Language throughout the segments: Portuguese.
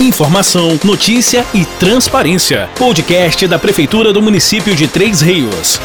Informação, notícia e transparência. Podcast da Prefeitura do município de Três Rios.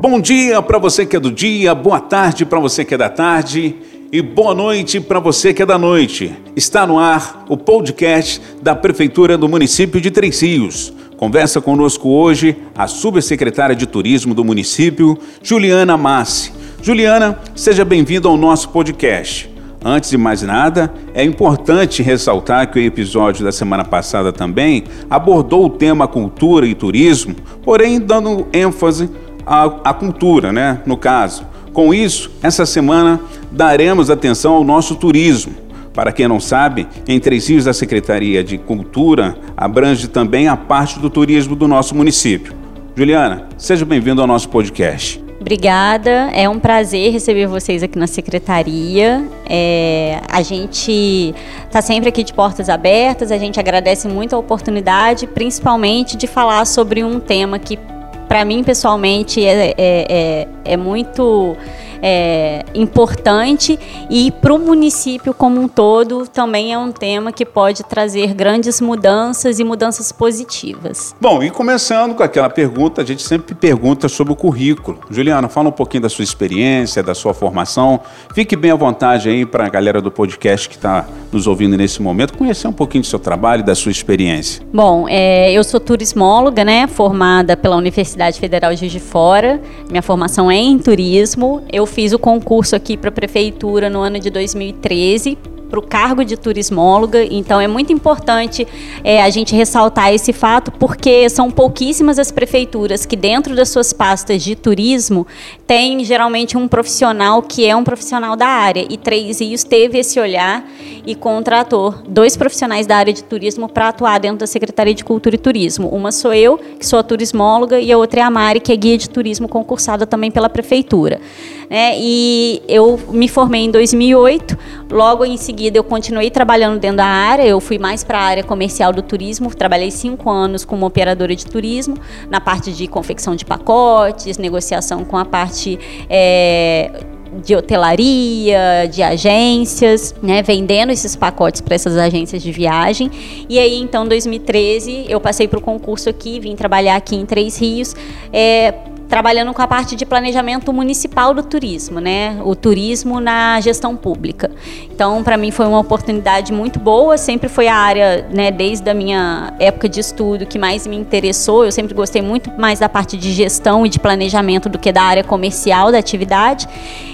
Bom dia para você que é do dia, boa tarde para você que é da tarde e boa noite para você que é da noite. Está no ar o podcast da Prefeitura do município de Três Rios. Conversa conosco hoje a subsecretária de Turismo do município, Juliana Massi. Juliana, seja bem-vinda ao nosso podcast. Antes de mais nada, é importante ressaltar que o episódio da semana passada também abordou o tema cultura e turismo, porém dando ênfase à, à cultura, né? No caso. Com isso, essa semana daremos atenção ao nosso turismo. Para quem não sabe, em Três Rios, a Secretaria de Cultura abrange também a parte do turismo do nosso município. Juliana, seja bem-vindo ao nosso podcast. Obrigada, é um prazer receber vocês aqui na secretaria. É, a gente está sempre aqui de portas abertas, a gente agradece muito a oportunidade, principalmente de falar sobre um tema que, para mim pessoalmente, é, é, é, é muito é, importante e para o município como um todo também é um tema que pode trazer grandes mudanças e mudanças positivas. Bom, e começando com aquela pergunta, a gente sempre pergunta sobre o currículo. Juliana, fala um pouquinho da sua experiência, da sua formação. Fique bem à vontade aí para a galera do podcast que está nos ouvindo nesse momento conhecer um pouquinho do seu trabalho e da sua experiência. Bom, é, eu sou turismóloga, né, formada pela Universidade Federal de Juiz de Fora. Minha formação é em turismo. Eu eu fiz o concurso aqui para a prefeitura no ano de 2013 para o cargo de turismóloga, então é muito importante é, a gente ressaltar esse fato, porque são pouquíssimas as prefeituras que, dentro das suas pastas de turismo, têm geralmente um profissional que é um profissional da área. E Três Rios teve esse olhar e contratou dois profissionais da área de turismo para atuar dentro da Secretaria de Cultura e Turismo. Uma sou eu, que sou a turismóloga, e a outra é a Mari, que é guia de turismo concursada também pela prefeitura. Né? E eu me formei em 2008, logo em seguida eu continuei trabalhando dentro da área, eu fui mais para a área comercial do turismo, trabalhei cinco anos como operadora de turismo, na parte de confecção de pacotes, negociação com a parte é, de hotelaria, de agências, né, vendendo esses pacotes para essas agências de viagem. E aí, então, 2013, eu passei para o concurso aqui, vim trabalhar aqui em Três Rios. É, trabalhando com a parte de planejamento municipal do turismo, né? O turismo na gestão pública. Então, para mim foi uma oportunidade muito boa, sempre foi a área, né, desde a minha época de estudo que mais me interessou. Eu sempre gostei muito mais da parte de gestão e de planejamento do que da área comercial da atividade.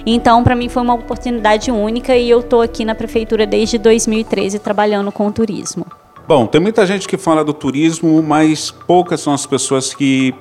Então, para mim foi uma oportunidade única e eu estou aqui na prefeitura desde 2013 trabalhando com o turismo. Bom, tem muita gente que fala do turismo, mas poucas são as pessoas que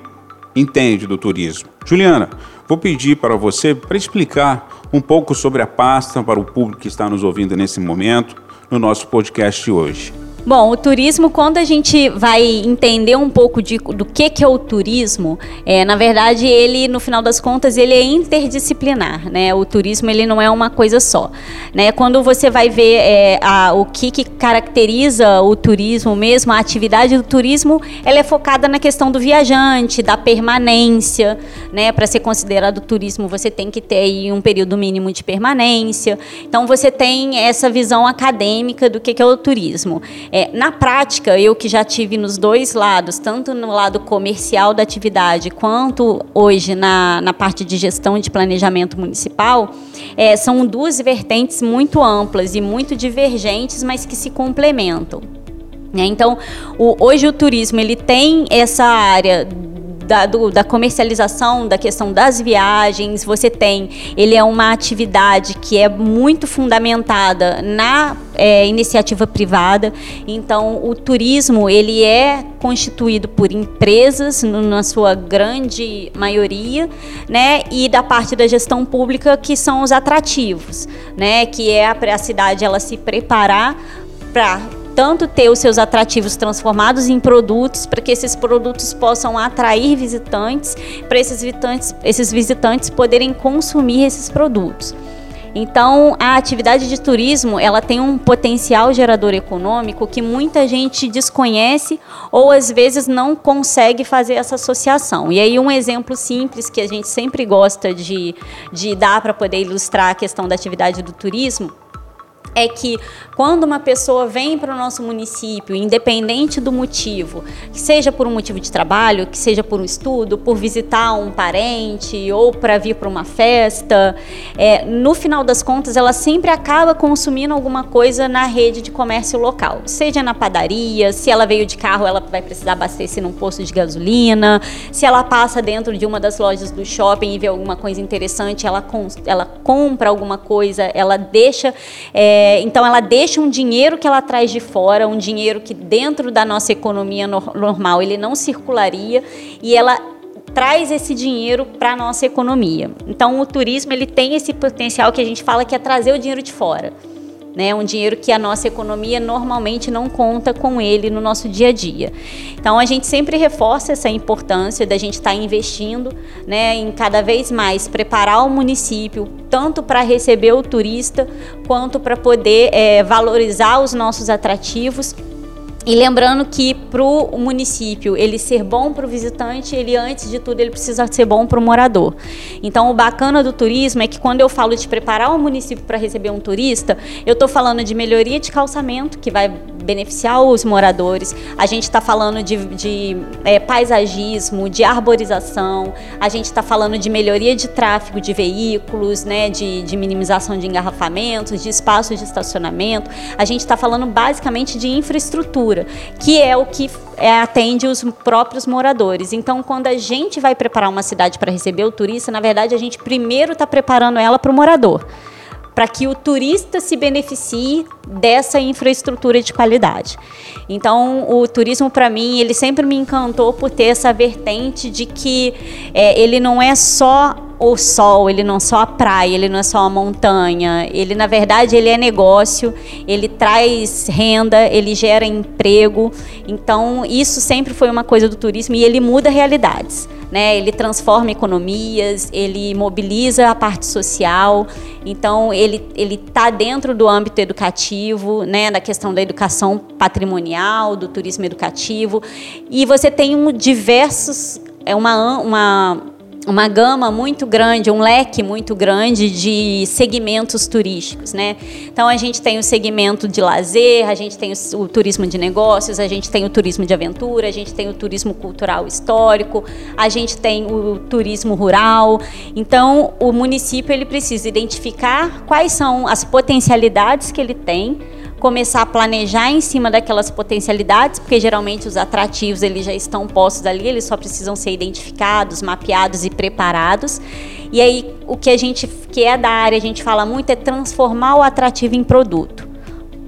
entende do turismo. Juliana, vou pedir para você para explicar um pouco sobre a pasta para o público que está nos ouvindo nesse momento no nosso podcast hoje. Bom, o turismo, quando a gente vai entender um pouco de, do que, que é o turismo, é, na verdade, ele, no final das contas, ele é interdisciplinar, né? O turismo, ele não é uma coisa só, né? Quando você vai ver é, a, o que, que caracteriza o turismo mesmo, a atividade do turismo, ela é focada na questão do viajante, da permanência, né? Para ser considerado turismo, você tem que ter aí um período mínimo de permanência. Então, você tem essa visão acadêmica do que, que é o turismo. É, na prática, eu que já tive nos dois lados, tanto no lado comercial da atividade, quanto hoje na, na parte de gestão de planejamento municipal, é, são duas vertentes muito amplas e muito divergentes, mas que se complementam. Né? Então, o, hoje o turismo ele tem essa área da, do, da comercialização, da questão das viagens, você tem, ele é uma atividade que é muito fundamentada na é, iniciativa privada. Então, o turismo ele é constituído por empresas, no, na sua grande maioria, né, e da parte da gestão pública que são os atrativos, né, que é a, a cidade ela se preparar para tanto ter os seus atrativos transformados em produtos, para que esses produtos possam atrair visitantes, para esses visitantes, esses visitantes poderem consumir esses produtos. Então, a atividade de turismo, ela tem um potencial gerador econômico que muita gente desconhece ou às vezes não consegue fazer essa associação. E aí um exemplo simples que a gente sempre gosta de, de dar para poder ilustrar a questão da atividade do turismo é que quando uma pessoa vem para o nosso município, independente do motivo, que seja por um motivo de trabalho, que seja por um estudo, por visitar um parente ou para vir para uma festa, é, no final das contas, ela sempre acaba consumindo alguma coisa na rede de comércio local, seja na padaria, se ela veio de carro, ela vai precisar abastecer num posto de gasolina, se ela passa dentro de uma das lojas do shopping e vê alguma coisa interessante, ela, ela compra alguma coisa, ela deixa. É, é, então, ela deixa um dinheiro que ela traz de fora, um dinheiro que dentro da nossa economia no normal ele não circularia, e ela traz esse dinheiro para a nossa economia. Então, o turismo ele tem esse potencial que a gente fala que é trazer o dinheiro de fora né? Um dinheiro que a nossa economia normalmente não conta com ele no nosso dia a dia. Então a gente sempre reforça essa importância da gente estar tá investindo, né, em cada vez mais preparar o município tanto para receber o turista quanto para poder é, valorizar os nossos atrativos e lembrando que para o município ele ser bom para o visitante, ele antes de tudo ele precisa ser bom para o morador. Então o bacana do turismo é que quando eu falo de preparar o município para receber um turista, eu estou falando de melhoria de calçamento, que vai beneficiar os moradores. A gente está falando de, de é, paisagismo, de arborização, a gente está falando de melhoria de tráfego de veículos, né, de, de minimização de engarrafamentos, de espaços de estacionamento. A gente está falando basicamente de infraestrutura, que é o que é, atende os próprios moradores. Então, quando a gente vai preparar uma cidade para receber o turista, na verdade, a gente primeiro está preparando ela para o morador para que o turista se beneficie dessa infraestrutura de qualidade. Então, o turismo para mim, ele sempre me encantou por ter essa vertente de que é, ele não é só o sol, ele não é só a praia, ele não é só a montanha, ele na verdade ele é negócio, ele traz renda, ele gera emprego. Então, isso sempre foi uma coisa do turismo e ele muda realidades né? Ele transforma economias, ele mobiliza a parte social. Então ele ele está dentro do âmbito educativo, né? Da questão da educação patrimonial, do turismo educativo. E você tem um, diversos é uma, uma uma gama muito grande, um leque muito grande de segmentos turísticos, né? Então a gente tem o segmento de lazer, a gente tem o, o, turismo de negócios, a gente tem o turismo de aventura, a gente tem o turismo cultural histórico, a gente tem o turismo rural. Então o município ele precisa identificar quais são as potencialidades que ele tem começar a planejar em cima daquelas potencialidades, porque geralmente os atrativos eles já estão postos ali, eles só precisam ser identificados, mapeados e preparados. E aí o que a gente que é da área, a gente fala muito é transformar o atrativo em produto.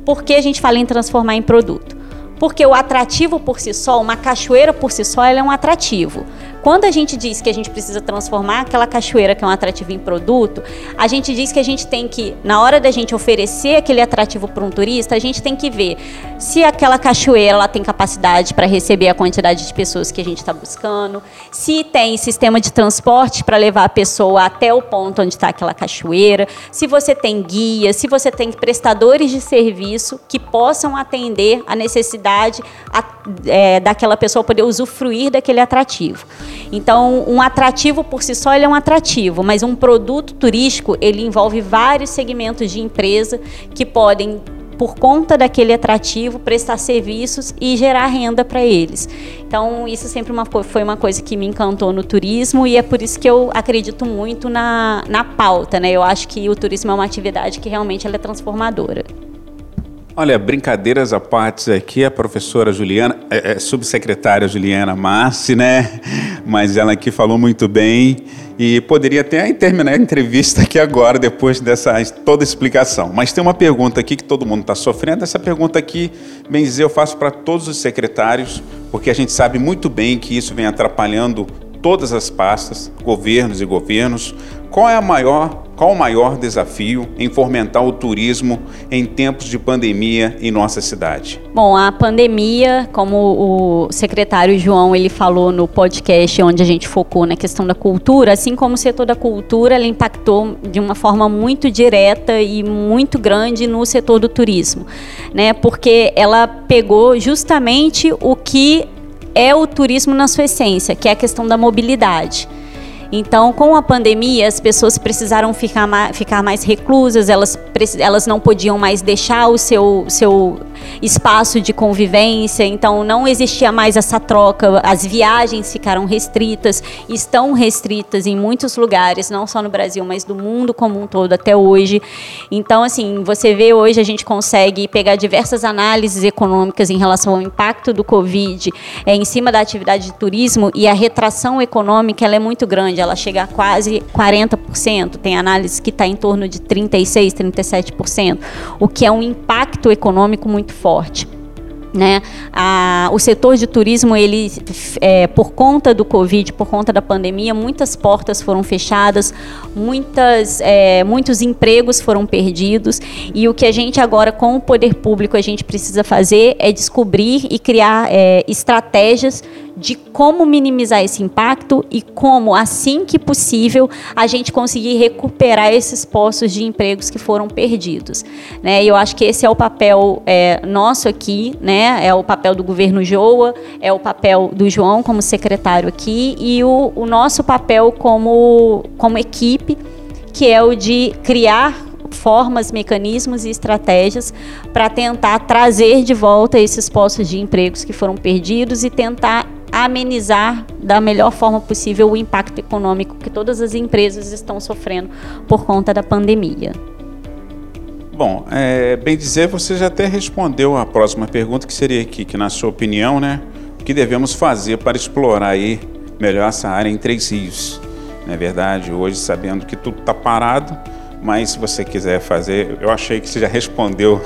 Por que a gente fala em transformar em produto? Porque o atrativo por si só, uma cachoeira por si só, ela é um atrativo. Quando a gente diz que a gente precisa transformar aquela cachoeira que é um atrativo em produto, a gente diz que a gente tem que, na hora da gente oferecer aquele atrativo para um turista, a gente tem que ver se aquela cachoeira ela tem capacidade para receber a quantidade de pessoas que a gente está buscando, se tem sistema de transporte para levar a pessoa até o ponto onde está aquela cachoeira, se você tem guia, se você tem prestadores de serviço que possam atender a necessidade a, é, daquela pessoa poder usufruir daquele atrativo. Então, um atrativo por si só é um atrativo, mas um produto turístico ele envolve vários segmentos de empresa que podem por conta daquele atrativo, prestar serviços e gerar renda para eles. Então, isso sempre uma, foi uma coisa que me encantou no turismo e é por isso que eu acredito muito na, na pauta. Né? Eu acho que o turismo é uma atividade que realmente é transformadora. Olha, brincadeiras à parte aqui, a professora Juliana, é, é, subsecretária Juliana Massi, né? Mas ela aqui falou muito bem e poderia até terminar a entrevista aqui agora, depois dessa toda explicação. Mas tem uma pergunta aqui que todo mundo está sofrendo. Essa pergunta aqui, bem dizer, eu faço para todos os secretários, porque a gente sabe muito bem que isso vem atrapalhando todas as pastas, governos e governos. Qual é a maior qual o maior desafio em fomentar o turismo em tempos de pandemia em nossa cidade? Bom, a pandemia, como o secretário João ele falou no podcast onde a gente focou na questão da cultura, assim como o setor da cultura, ela impactou de uma forma muito direta e muito grande no setor do turismo, né? Porque ela pegou justamente o que é o turismo na sua essência, que é a questão da mobilidade. Então, com a pandemia, as pessoas precisaram ficar mais, ficar mais reclusas, elas, elas não podiam mais deixar o seu, seu espaço de convivência, então não existia mais essa troca, as viagens ficaram restritas, estão restritas em muitos lugares, não só no Brasil, mas do mundo como um todo até hoje. Então, assim, você vê hoje a gente consegue pegar diversas análises econômicas em relação ao impacto do Covid é, em cima da atividade de turismo e a retração econômica ela é muito grande, ela chega a quase 40%, tem análise que está em torno de 36%, 37%, o que é um impacto econômico muito forte. Né? A, o setor de turismo, ele, é, por conta do Covid, por conta da pandemia, muitas portas foram fechadas, muitas, é, muitos empregos foram perdidos. E o que a gente agora, com o poder público, a gente precisa fazer é descobrir e criar é, estratégias de como minimizar esse impacto e como, assim que possível, a gente conseguir recuperar esses postos de empregos que foram perdidos. Né? Eu acho que esse é o papel é, nosso aqui, né? é o papel do governo Joa, é o papel do João como secretário aqui e o, o nosso papel como, como equipe, que é o de criar formas, mecanismos e estratégias para tentar trazer de volta esses postos de empregos que foram perdidos e tentar amenizar da melhor forma possível o impacto econômico que todas as empresas estão sofrendo por conta da pandemia. Bom, é, bem dizer, você já até respondeu a próxima pergunta, que seria aqui, que na sua opinião, né, o que devemos fazer para explorar aí melhor essa área em Três Rios? Não é verdade? Hoje, sabendo que tudo está parado, mas se você quiser fazer, eu achei que você já respondeu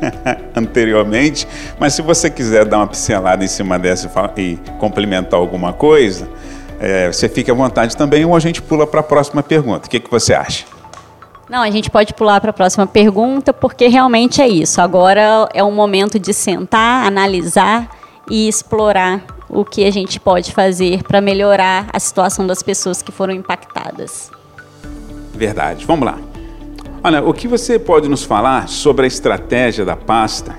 anteriormente, mas se você quiser dar uma pincelada em cima dessa e complementar alguma coisa, é, você fique à vontade também ou a gente pula para a próxima pergunta. O que, que você acha? Não, a gente pode pular para a próxima pergunta, porque realmente é isso. Agora é o momento de sentar, analisar e explorar o que a gente pode fazer para melhorar a situação das pessoas que foram impactadas. Verdade. Vamos lá. Olha, o que você pode nos falar sobre a estratégia da pasta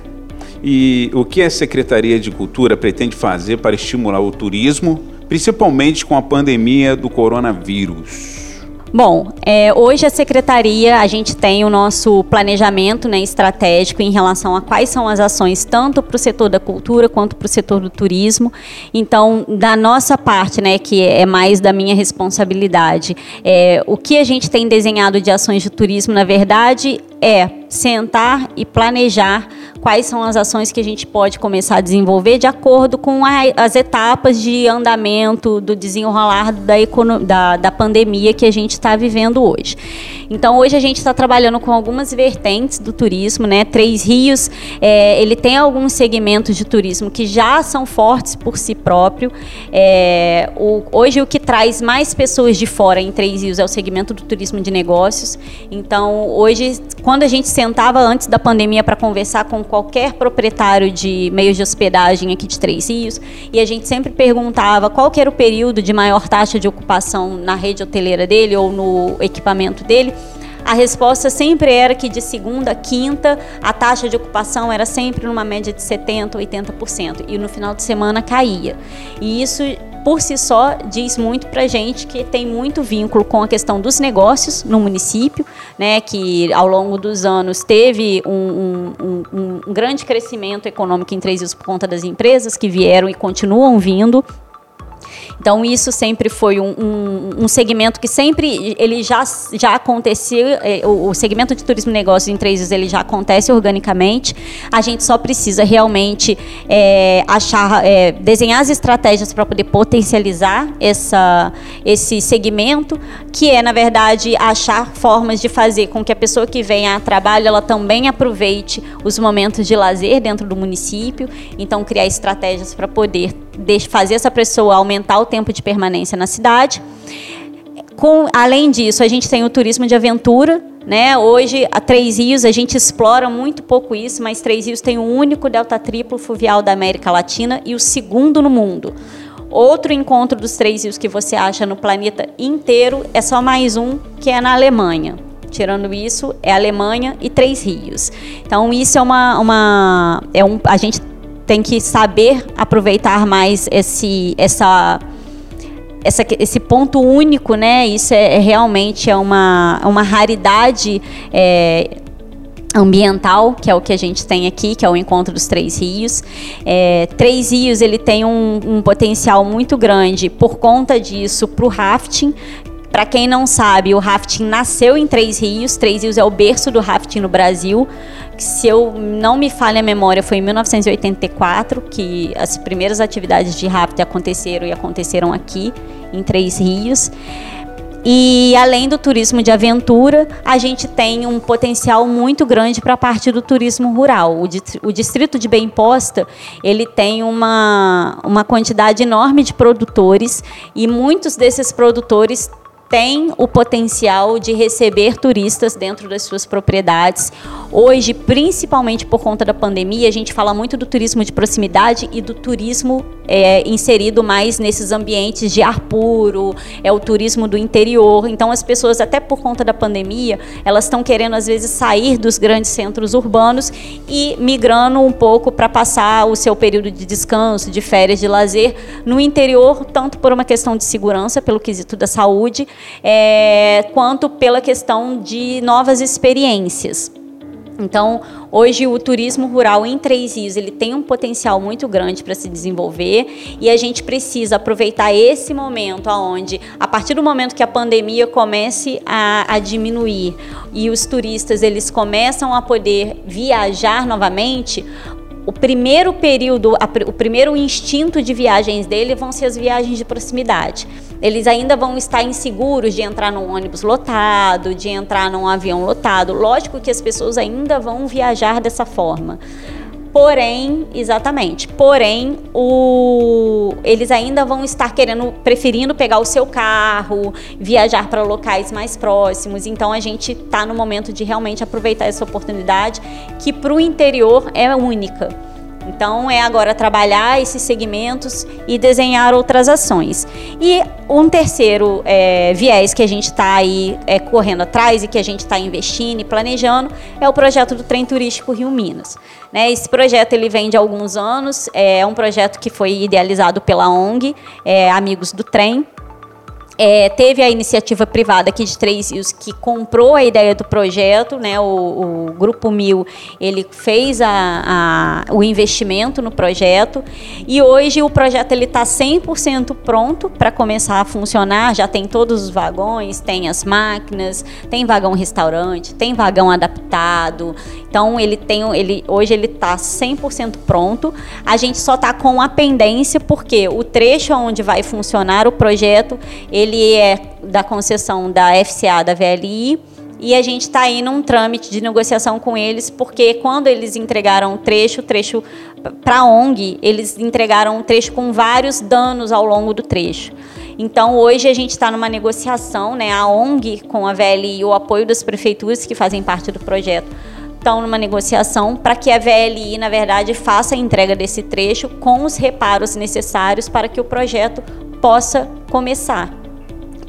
e o que a Secretaria de Cultura pretende fazer para estimular o turismo, principalmente com a pandemia do coronavírus? Bom, é, hoje a secretaria a gente tem o nosso planejamento né, estratégico em relação a quais são as ações tanto para o setor da cultura quanto para o setor do turismo. Então, da nossa parte, né, que é mais da minha responsabilidade, é, o que a gente tem desenhado de ações de turismo, na verdade, é sentar e planejar quais são as ações que a gente pode começar a desenvolver de acordo com a, as etapas de andamento do desenrolar da, da, da pandemia que a gente está vivendo hoje. Então, hoje a gente está trabalhando com algumas vertentes do turismo, né? Três Rios, é, ele tem alguns segmentos de turismo que já são fortes por si próprio. É, o, hoje, o que traz mais pessoas de fora em Três Rios é o segmento do turismo de negócios. Então, hoje, quando a gente sentava antes da pandemia para conversar com qualquer proprietário de meios de hospedagem aqui de Três Rios, e a gente sempre perguntava qual era o período de maior taxa de ocupação na rede hoteleira dele ou no equipamento dele, a resposta sempre era que de segunda a quinta a taxa de ocupação era sempre numa média de 70%, 80%, e no final de semana caía. E isso por si só diz muito para gente que tem muito vínculo com a questão dos negócios no município, né, que ao longo dos anos teve um, um, um, um grande crescimento econômico em Três Rios por conta das empresas que vieram e continuam vindo então isso sempre foi um, um, um segmento que sempre ele já, já acontecia, é, o, o segmento de turismo e negócios em três ele já acontece organicamente. A gente só precisa realmente é, achar, é, desenhar as estratégias para poder potencializar essa, esse segmento, que é na verdade achar formas de fazer com que a pessoa que vem a trabalho ela também aproveite os momentos de lazer dentro do município. Então criar estratégias para poder fazer essa pessoa aumentar o tempo de permanência na cidade. Com, além disso, a gente tem o turismo de aventura. Né? Hoje, a Três Rios, a gente explora muito pouco isso, mas Três Rios tem o único delta triplo fluvial da América Latina e o segundo no mundo. Outro encontro dos Três Rios que você acha no planeta inteiro é só mais um, que é na Alemanha. Tirando isso, é Alemanha e Três Rios. Então, isso é uma. uma é um, a gente tem que saber aproveitar mais esse, essa essa, esse ponto único, né? Isso é, é realmente é uma, uma raridade é, ambiental, que é o que a gente tem aqui, que é o encontro dos Três Rios. É, Três Rios ele tem um, um potencial muito grande por conta disso para o rafting, para quem não sabe, o rafting nasceu em Três Rios. Três Rios é o berço do rafting no Brasil. Se eu não me falha a memória, foi em 1984 que as primeiras atividades de rafting aconteceram e aconteceram aqui em Três Rios. E além do turismo de aventura, a gente tem um potencial muito grande para a parte do turismo rural. O, distrito de Bem Posta, ele tem uma, uma quantidade enorme de produtores e muitos desses produtores tem o potencial de receber turistas dentro das suas propriedades. Hoje, principalmente por conta da pandemia, a gente fala muito do turismo de proximidade e do turismo é, inserido mais nesses ambientes de ar puro, é o turismo do interior. Então, as pessoas, até por conta da pandemia, elas estão querendo às vezes sair dos grandes centros urbanos e migrando um pouco para passar o seu período de descanso, de férias, de lazer no interior, tanto por uma questão de segurança, pelo quesito da saúde, é, quanto pela questão de novas experiências. Então, hoje o turismo rural em Três Rios ele tem um potencial muito grande para se desenvolver e a gente precisa aproveitar esse momento aonde, a partir do momento que a pandemia comece a, a diminuir e os turistas eles começam a poder viajar novamente, o primeiro período, o primeiro instinto de viagens dele vão ser as viagens de proximidade. Eles ainda vão estar inseguros de entrar num ônibus lotado, de entrar num avião lotado. Lógico que as pessoas ainda vão viajar dessa forma. Porém, exatamente. Porém, o, eles ainda vão estar querendo, preferindo pegar o seu carro, viajar para locais mais próximos. Então, a gente está no momento de realmente aproveitar essa oportunidade, que para o interior é única. Então é agora trabalhar esses segmentos e desenhar outras ações. E um terceiro é, viés que a gente está aí é, correndo atrás e que a gente está investindo e planejando é o projeto do trem turístico Rio Minas. Né, esse projeto ele vem de alguns anos, é um projeto que foi idealizado pela ONG é, Amigos do Trem, é, teve a iniciativa privada aqui de Três Rios que comprou a ideia do projeto, né? O, o Grupo Mil ele fez a, a, o investimento no projeto e hoje o projeto ele está 100% pronto para começar a funcionar. Já tem todos os vagões, tem as máquinas, tem vagão restaurante, tem vagão adaptado. Então ele tem, ele hoje ele está 100% pronto. A gente só está com a pendência porque o trecho onde vai funcionar o projeto ele ele é da concessão da FCA, da VLI, e a gente está aí num trâmite de negociação com eles, porque quando eles entregaram o trecho, trecho para a ONG, eles entregaram um trecho com vários danos ao longo do trecho. Então, hoje a gente está numa negociação, né, a ONG com a VLI e o apoio das prefeituras que fazem parte do projeto estão numa negociação para que a VLI, na verdade, faça a entrega desse trecho com os reparos necessários para que o projeto possa começar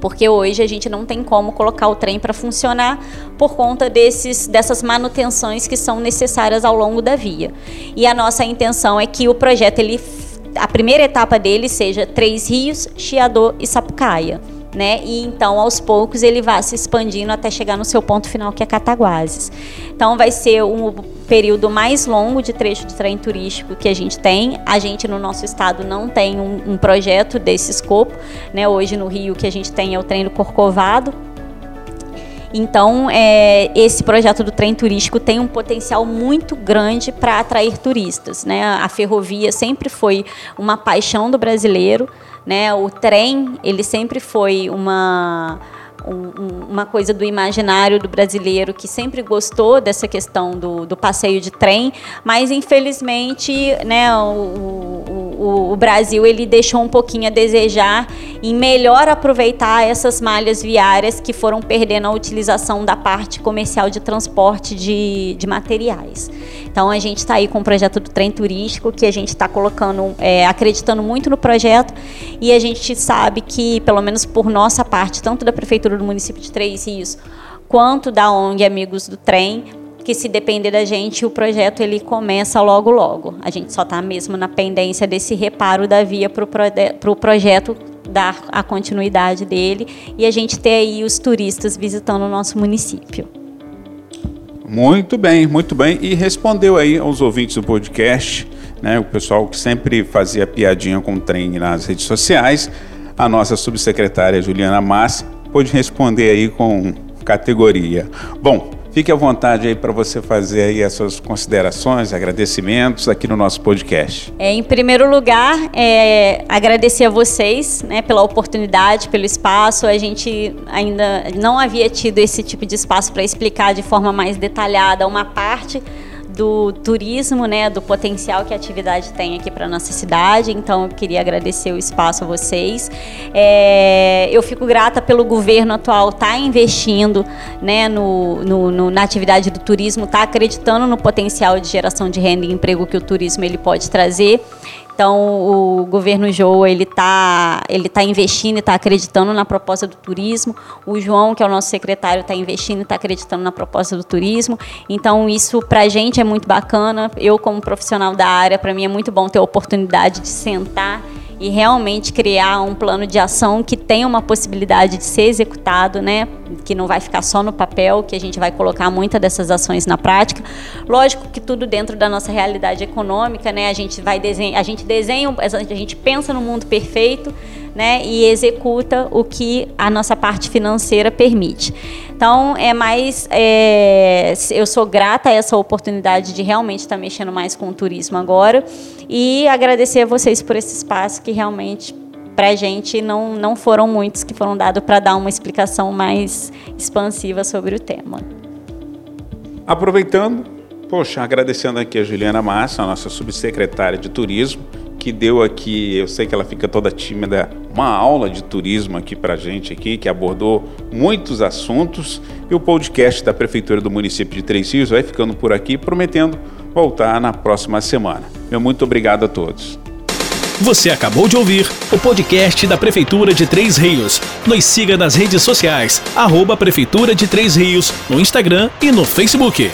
porque hoje a gente não tem como colocar o trem para funcionar por conta desses, dessas manutenções que são necessárias ao longo da via. E a nossa intenção é que o projeto, ele, a primeira etapa dele seja Três Rios, Chiador e Sapucaia né? E então aos poucos ele vai se expandindo até chegar no seu ponto final que é Cataguases. Então vai ser um período mais longo de trecho de trem turístico que a gente tem. A gente no nosso estado não tem um, um projeto desse escopo, né? Hoje no Rio que a gente tem é o trem do Corcovado, então, é, esse projeto do trem turístico tem um potencial muito grande para atrair turistas. Né? A ferrovia sempre foi uma paixão do brasileiro. Né? O trem, ele sempre foi uma um, uma coisa do imaginário do brasileiro que sempre gostou dessa questão do, do passeio de trem, mas infelizmente né, o, o, o, Brasil ele deixou um pouquinho a desejar em melhor aproveitar essas malhas viárias que foram perdendo a utilização da parte comercial de transporte de, de materiais. Então a gente está aí com o projeto do trem turístico que a gente está colocando, é, acreditando muito no projeto e a gente sabe que, pelo menos por nossa parte, tanto da prefeitura do município de Três Rios, quanto da ONG Amigos do Trem, que se depender da gente, o projeto ele começa logo logo. A gente só está mesmo na pendência desse reparo da via para o projeto dar a continuidade dele e a gente ter aí os turistas visitando o nosso município. Muito bem, muito bem. E respondeu aí aos ouvintes do podcast, né, o pessoal que sempre fazia piadinha com o trem nas redes sociais, a nossa subsecretária Juliana Massi pôde responder aí com categoria. Bom, Fique à vontade aí para você fazer aí as suas considerações, agradecimentos aqui no nosso podcast. É, em primeiro lugar, é, agradecer a vocês né, pela oportunidade, pelo espaço. A gente ainda não havia tido esse tipo de espaço para explicar de forma mais detalhada uma parte do turismo, né, do potencial que a atividade tem aqui para nossa cidade. Então, eu queria agradecer o espaço a vocês. É, eu fico grata pelo governo atual estar tá investindo, né, no, no, no, na atividade do turismo, estar tá acreditando no potencial de geração de renda e emprego que o turismo ele pode trazer. Então, o governo Joa, ele está ele tá investindo e está acreditando na proposta do turismo. O João, que é o nosso secretário, está investindo e está acreditando na proposta do turismo. Então, isso para a gente é muito bacana. Eu, como profissional da área, para mim é muito bom ter a oportunidade de sentar e realmente criar um plano de ação que tenha uma possibilidade de ser executado, né? Que não vai ficar só no papel, que a gente vai colocar muitas dessas ações na prática. Lógico que tudo dentro da nossa realidade econômica, né? A gente vai desenhar, a gente desenha, a gente pensa no mundo perfeito, né? E executa o que a nossa parte financeira permite. Então, é mais. É, eu sou grata a essa oportunidade de realmente estar mexendo mais com o turismo agora e agradecer a vocês por esse espaço que realmente para a gente não, não foram muitos que foram dados para dar uma explicação mais expansiva sobre o tema. Aproveitando, poxa, agradecendo aqui a Juliana Massa, a nossa subsecretária de Turismo, que deu aqui, eu sei que ela fica toda tímida, uma aula de turismo aqui para gente aqui, que abordou muitos assuntos. E o podcast da Prefeitura do município de Três Rios vai ficando por aqui, prometendo voltar na próxima semana. Meu muito obrigado a todos. Você acabou de ouvir o podcast da Prefeitura de Três Rios. Nos siga nas redes sociais, arroba Prefeitura de Três Rios, no Instagram e no Facebook.